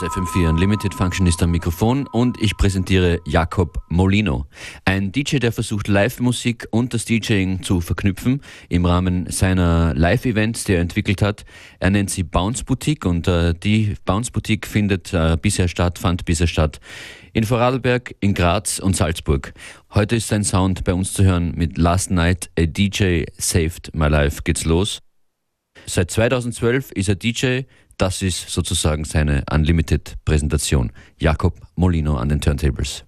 Das FM4 Unlimited Function ist am Mikrofon und ich präsentiere Jakob Molino. Ein DJ, der versucht Live-Musik und das DJing zu verknüpfen im Rahmen seiner Live-Events, die er entwickelt hat. Er nennt sie Bounce Boutique und äh, die Bounce Boutique findet äh, bisher statt, fand bisher statt in Vorarlberg, in Graz und Salzburg. Heute ist sein Sound bei uns zu hören mit Last Night a DJ Saved My Life geht's los. Seit 2012 ist er DJ, das ist sozusagen seine Unlimited-Präsentation. Jakob Molino an den Turntables.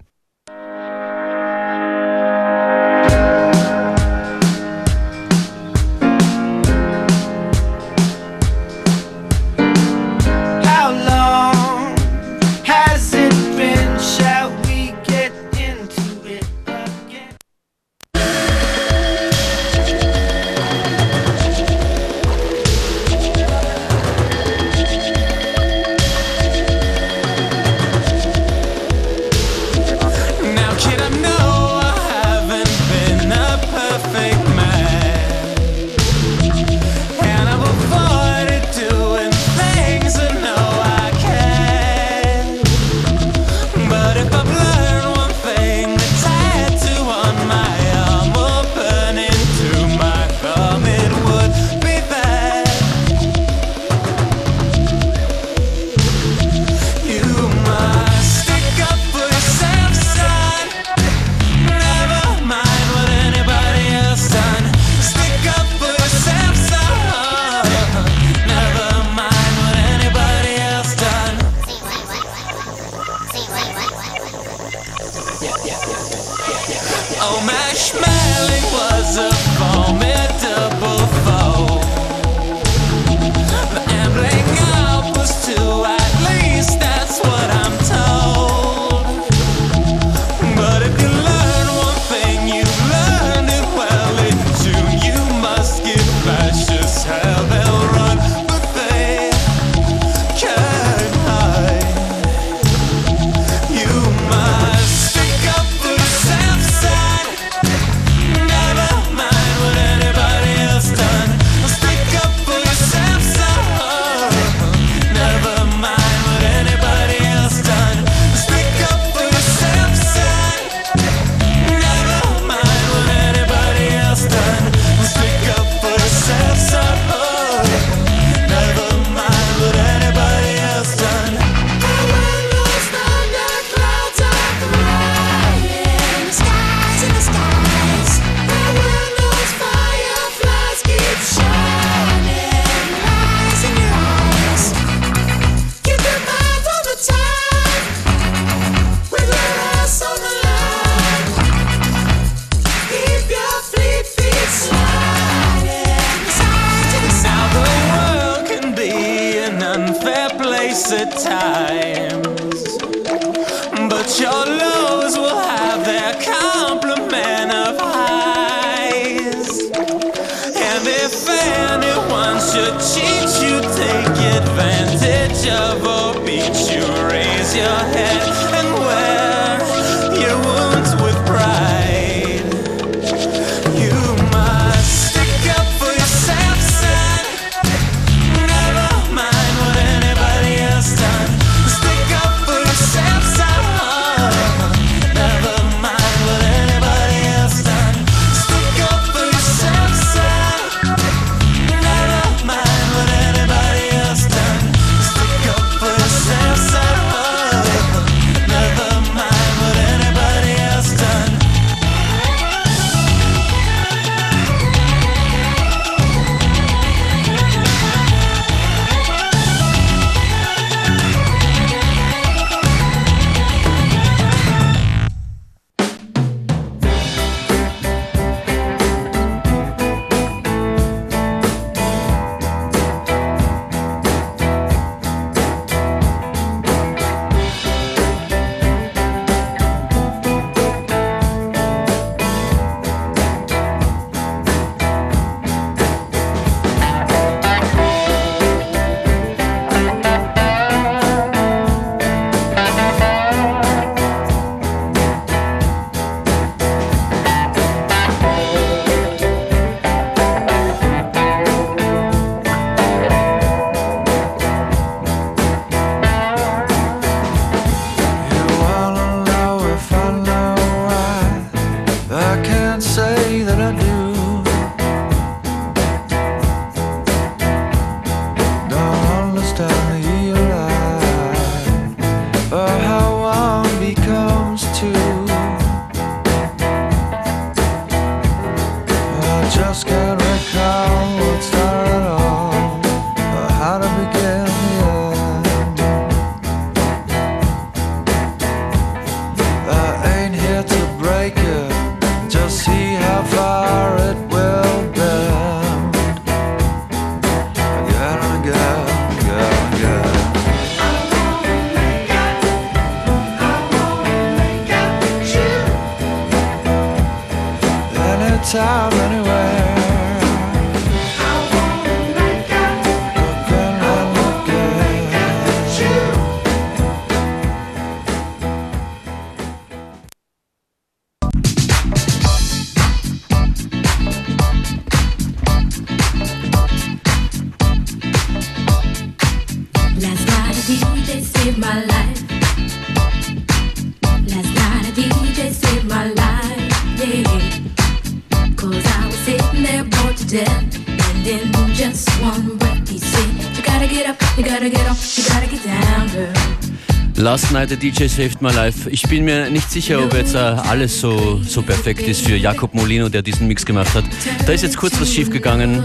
The DJ Saved My Life. Ich bin mir nicht sicher, ob jetzt äh, alles so, so perfekt ist für Jakob Molino, der diesen Mix gemacht hat. Da ist jetzt kurz was schiefgegangen.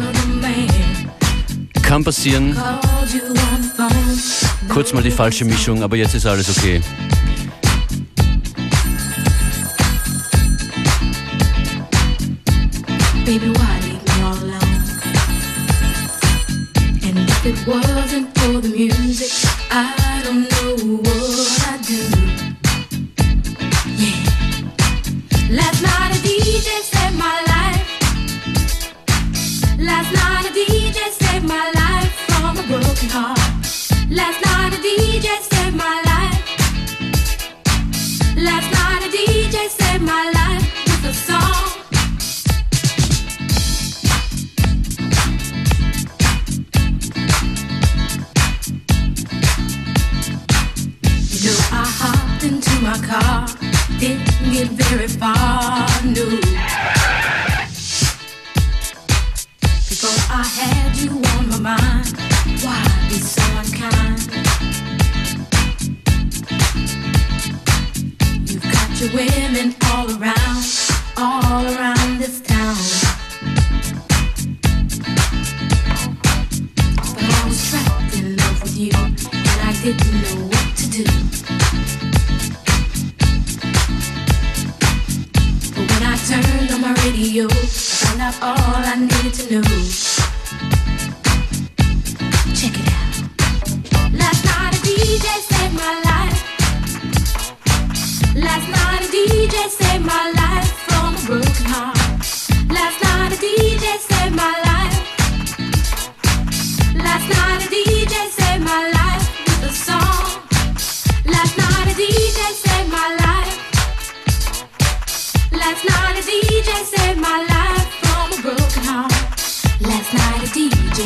Kann passieren. Kurz mal die falsche Mischung, aber jetzt ist alles okay. Baby, why leave me all alone? And if it wasn't for the music, I Last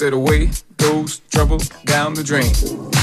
Said away goes trouble down the drain.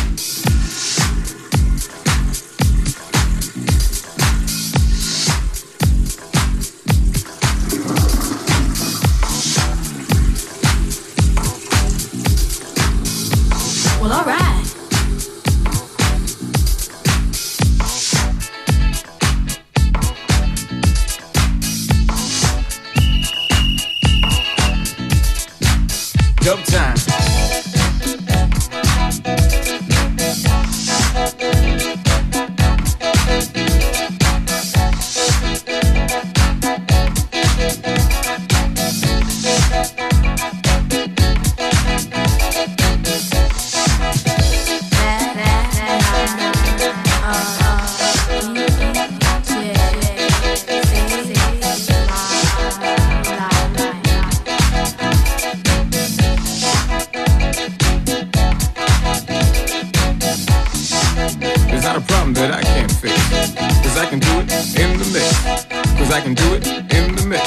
I can do it in the mix.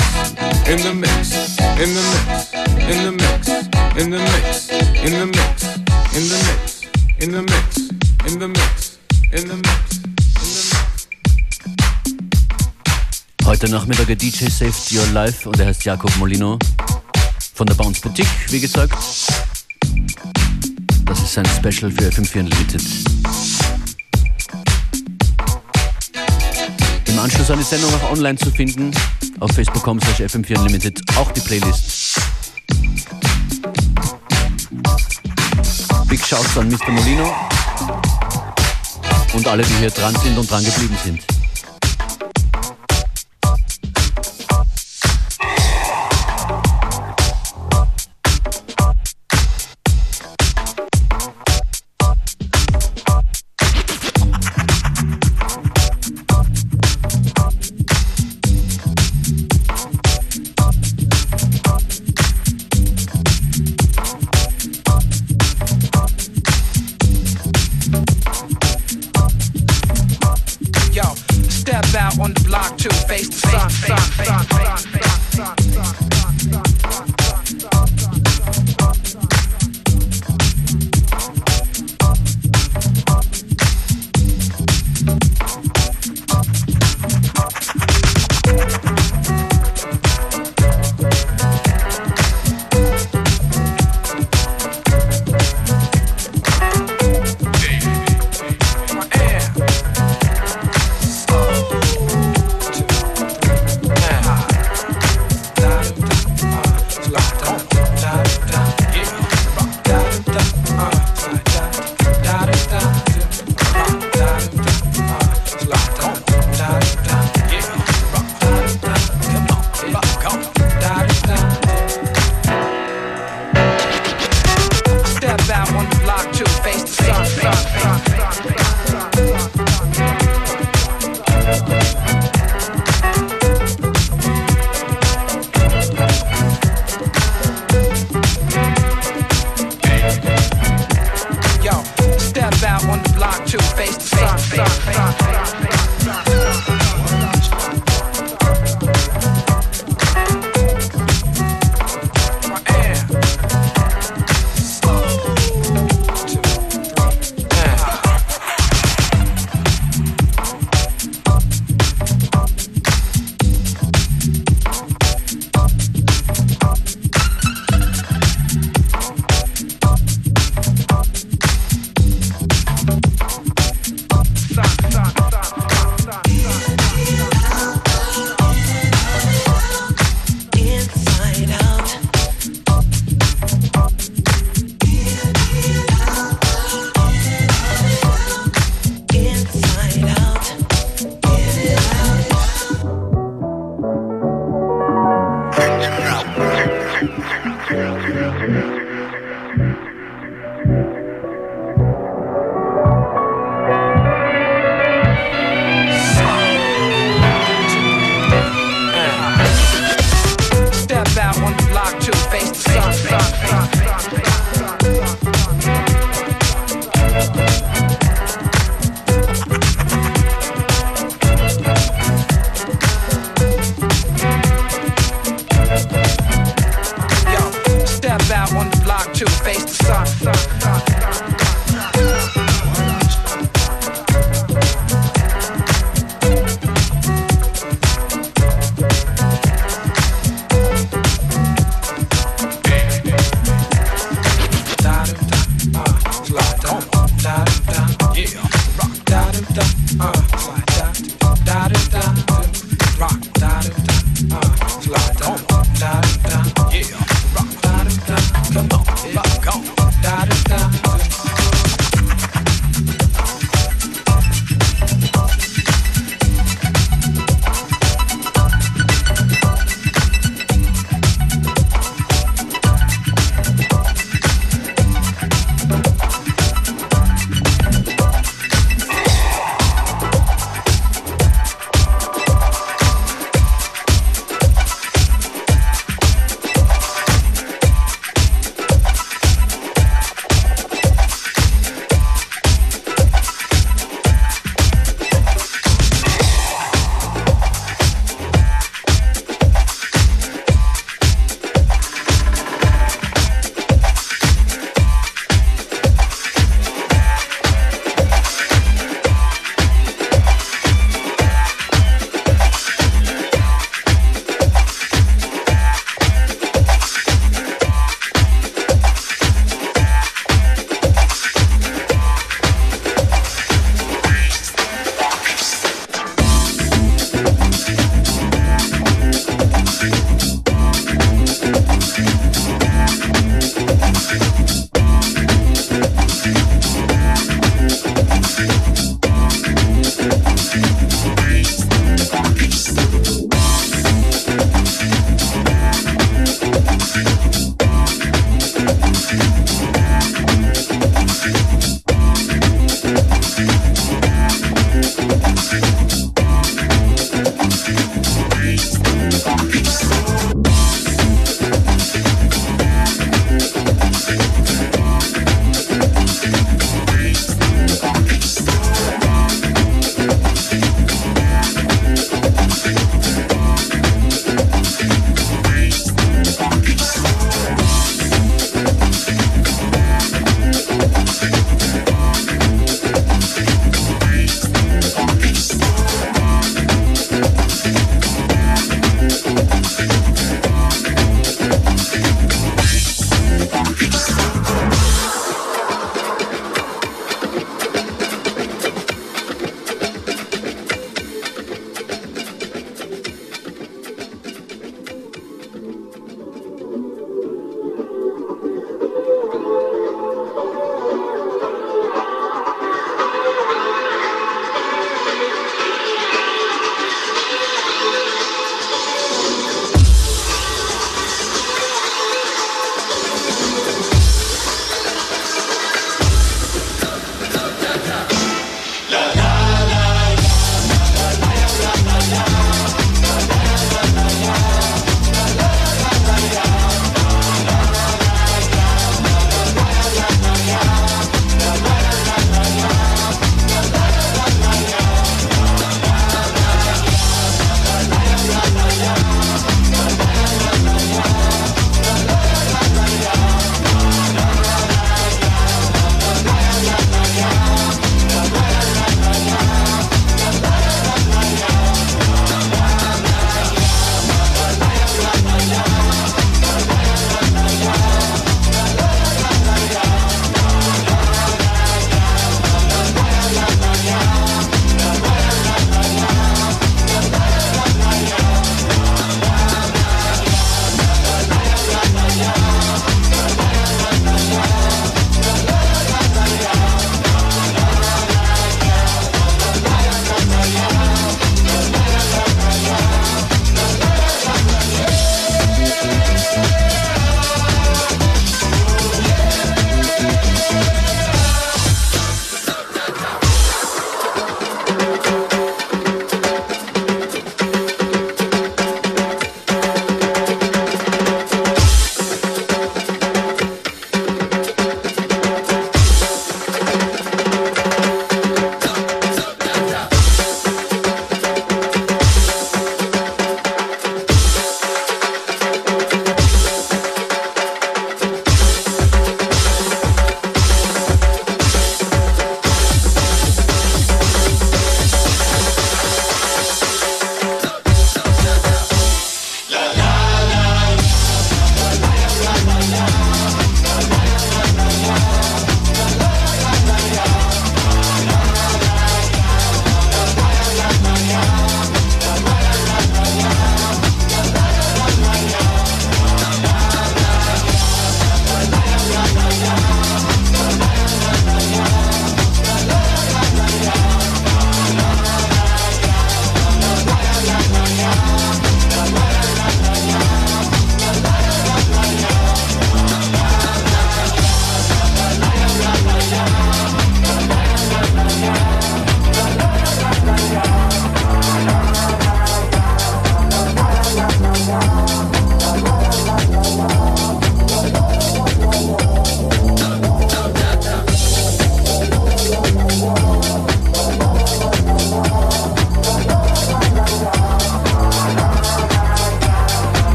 In the mix. In the mix. In the mix. In the mix. In the mix. In the mix. In the mix. In the mix. In the mix. Heute Nachmittag ein DJ Saved Your Life und er heißt Jakob Molino von der Bounce Boutique, wie gesagt. Das ist sein Special für FM4 Unlimited. Anschluss an die Sendung auch online zu finden auf facebook.com slash FM4 Unlimited, auch die Playlist. Big Shouts an Mr. Molino und alle, die hier dran sind und dran geblieben sind.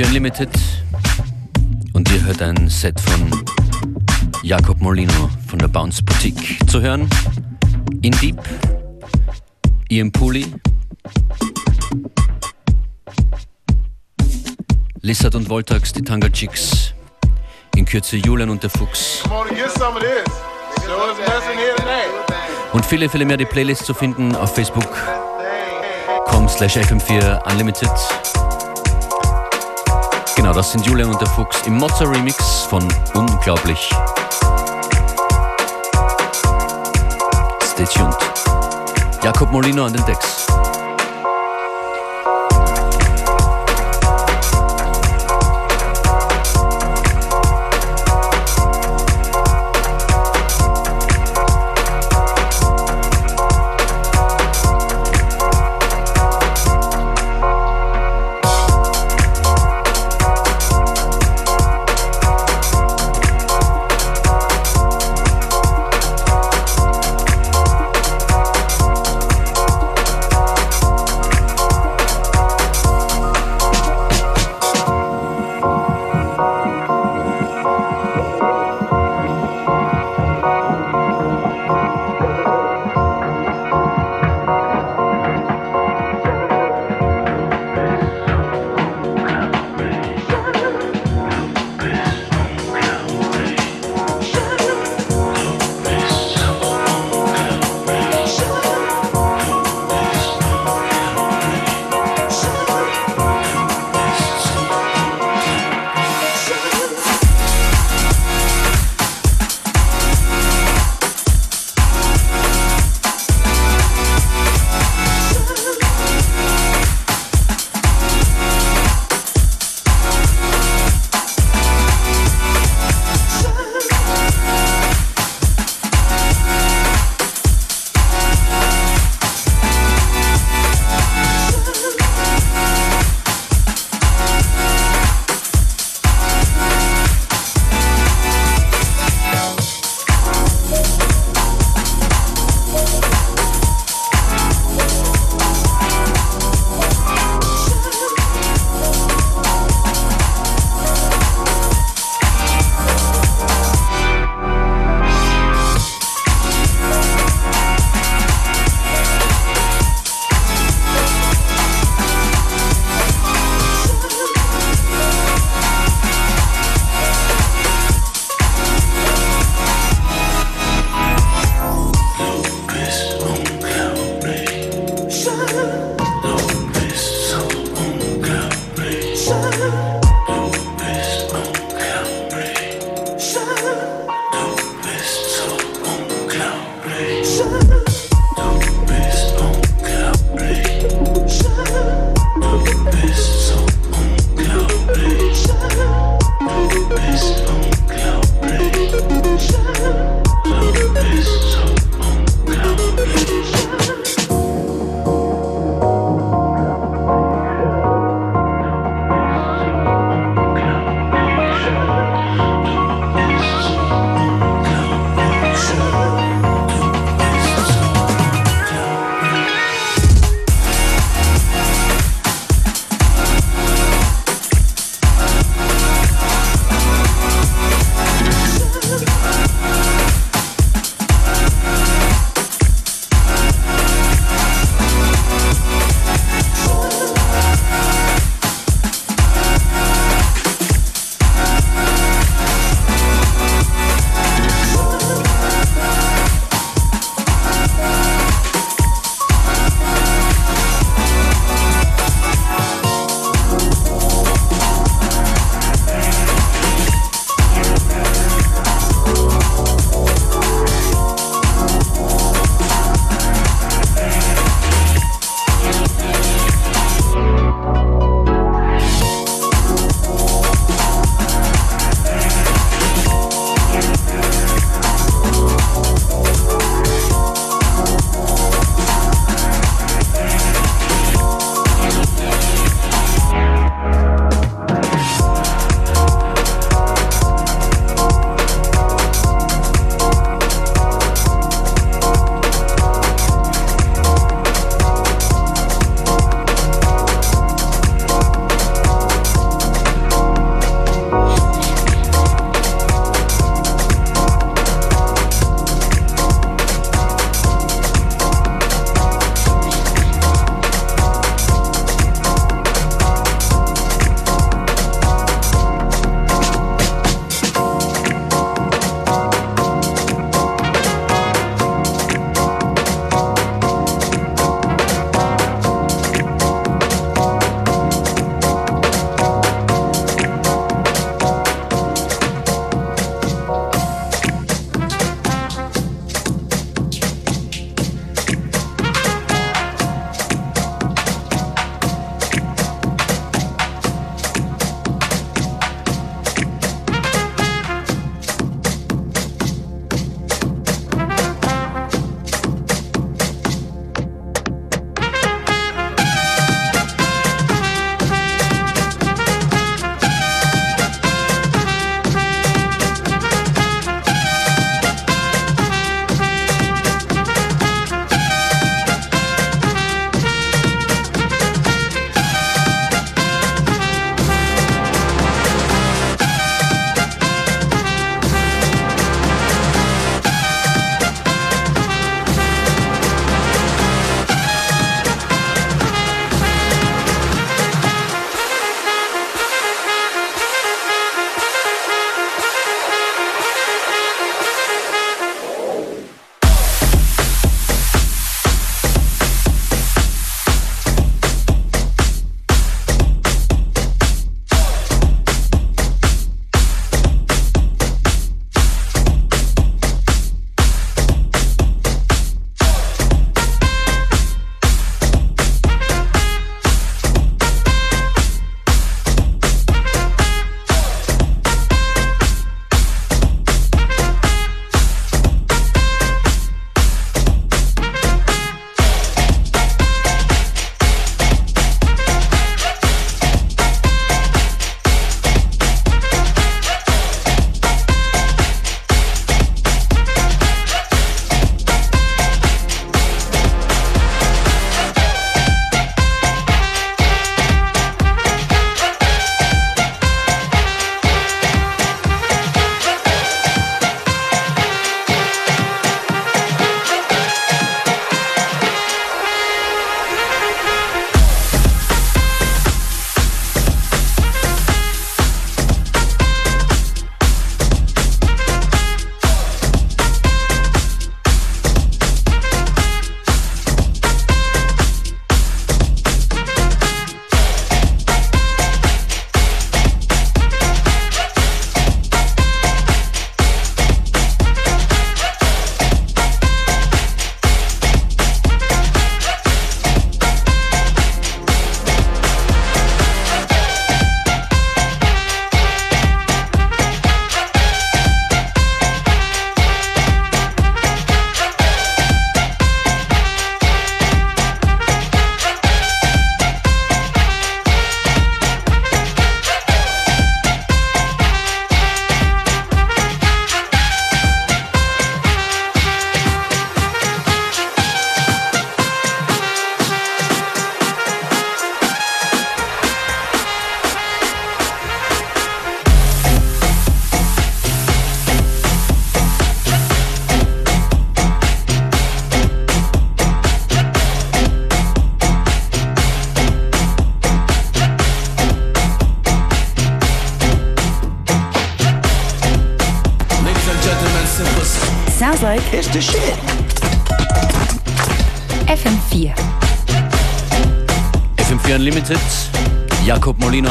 FM4 Unlimited. Und ihr hört ein Set von Jakob Molino von der Bounce Boutique. Zu hören. In Deep, Ian Pooley, Lissard und Voltax, die Tanga Chicks, in Kürze Julian und der Fuchs. Und viele, viele mehr die Playlist zu finden auf facebook.com slash fm4 unlimited. Genau, das sind Julian und der Fuchs im Mozza Remix von Unglaublich. Stay tuned. Jakob Molino an den Decks.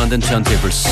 Jakob Molino an den Turntables.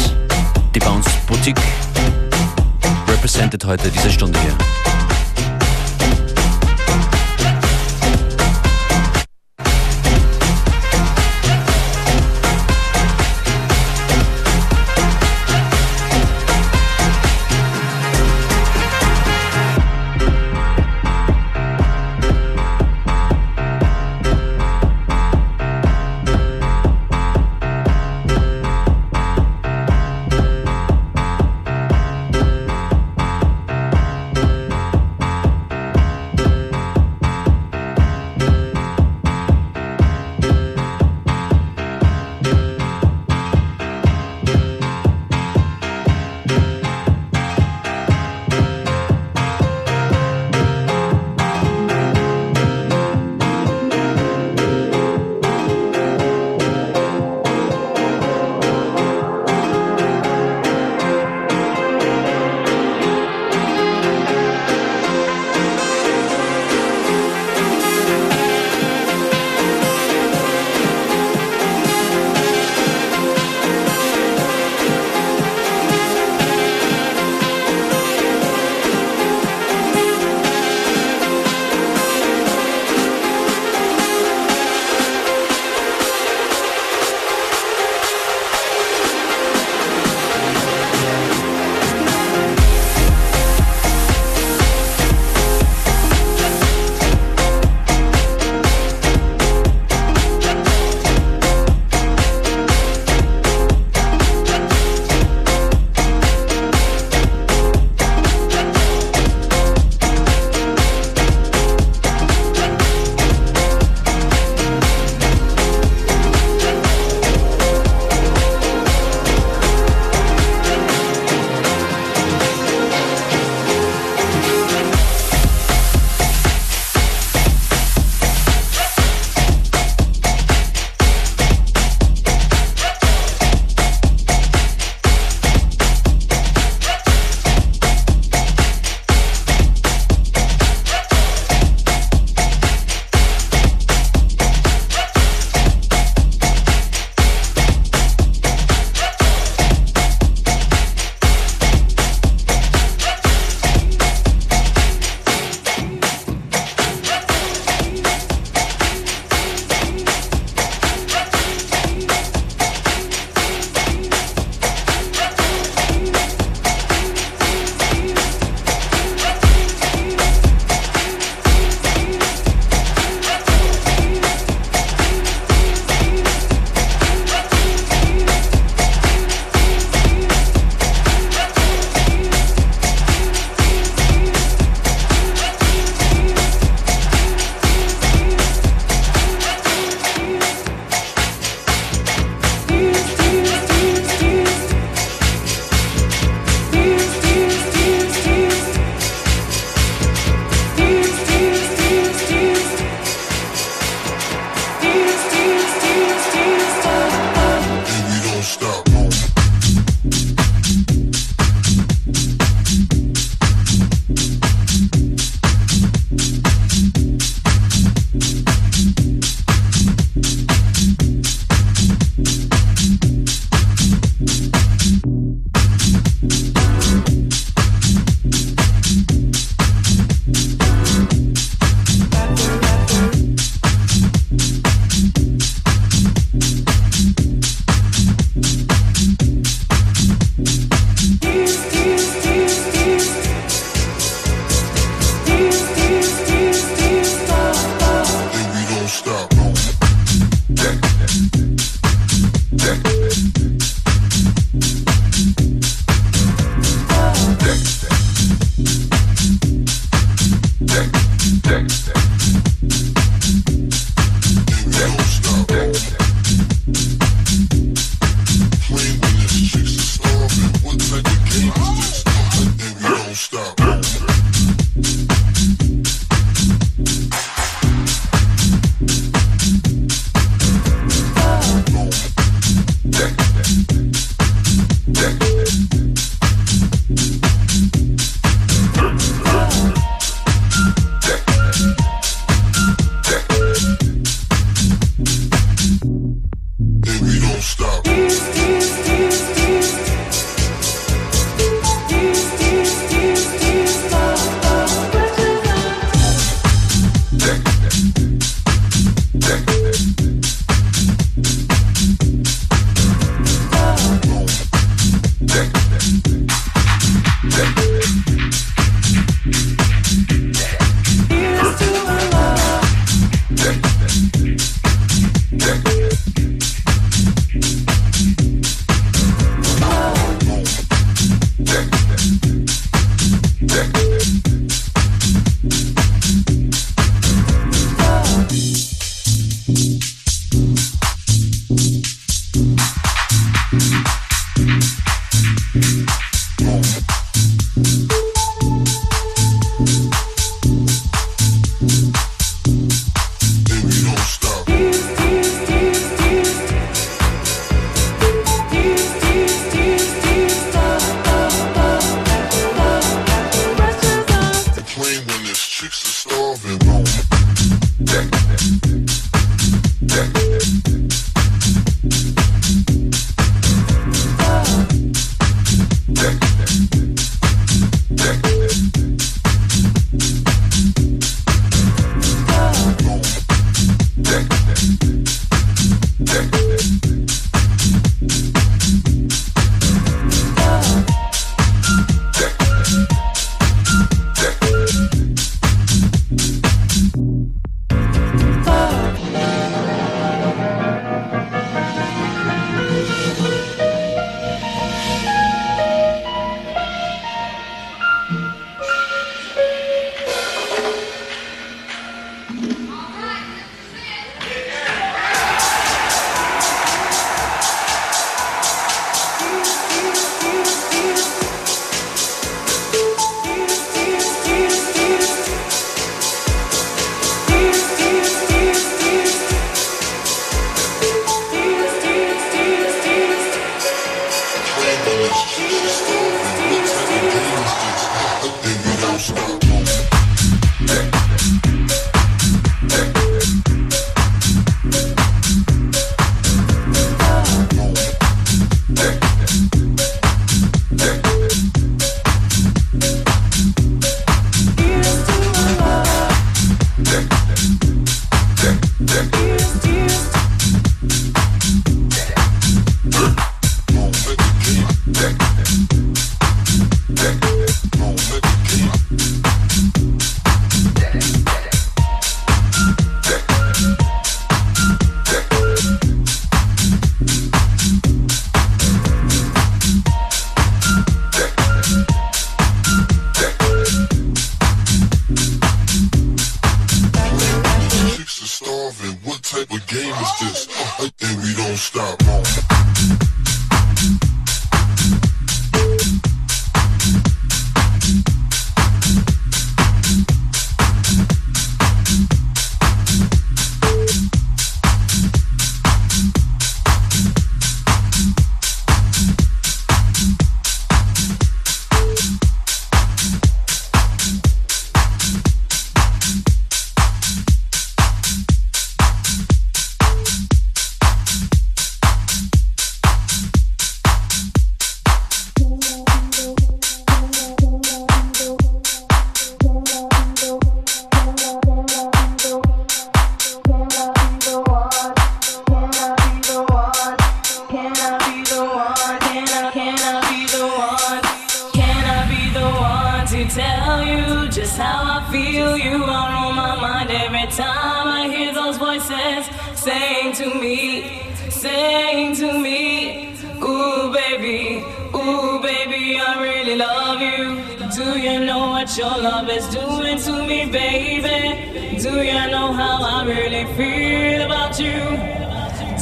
you? Do you know what your love is doing to me, baby? Do you know how I really feel about you?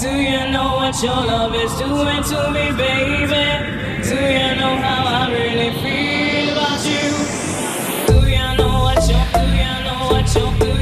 Do you know what your love is doing to me, baby? Do you know how I really feel about you? Do you know what your, do you know what your,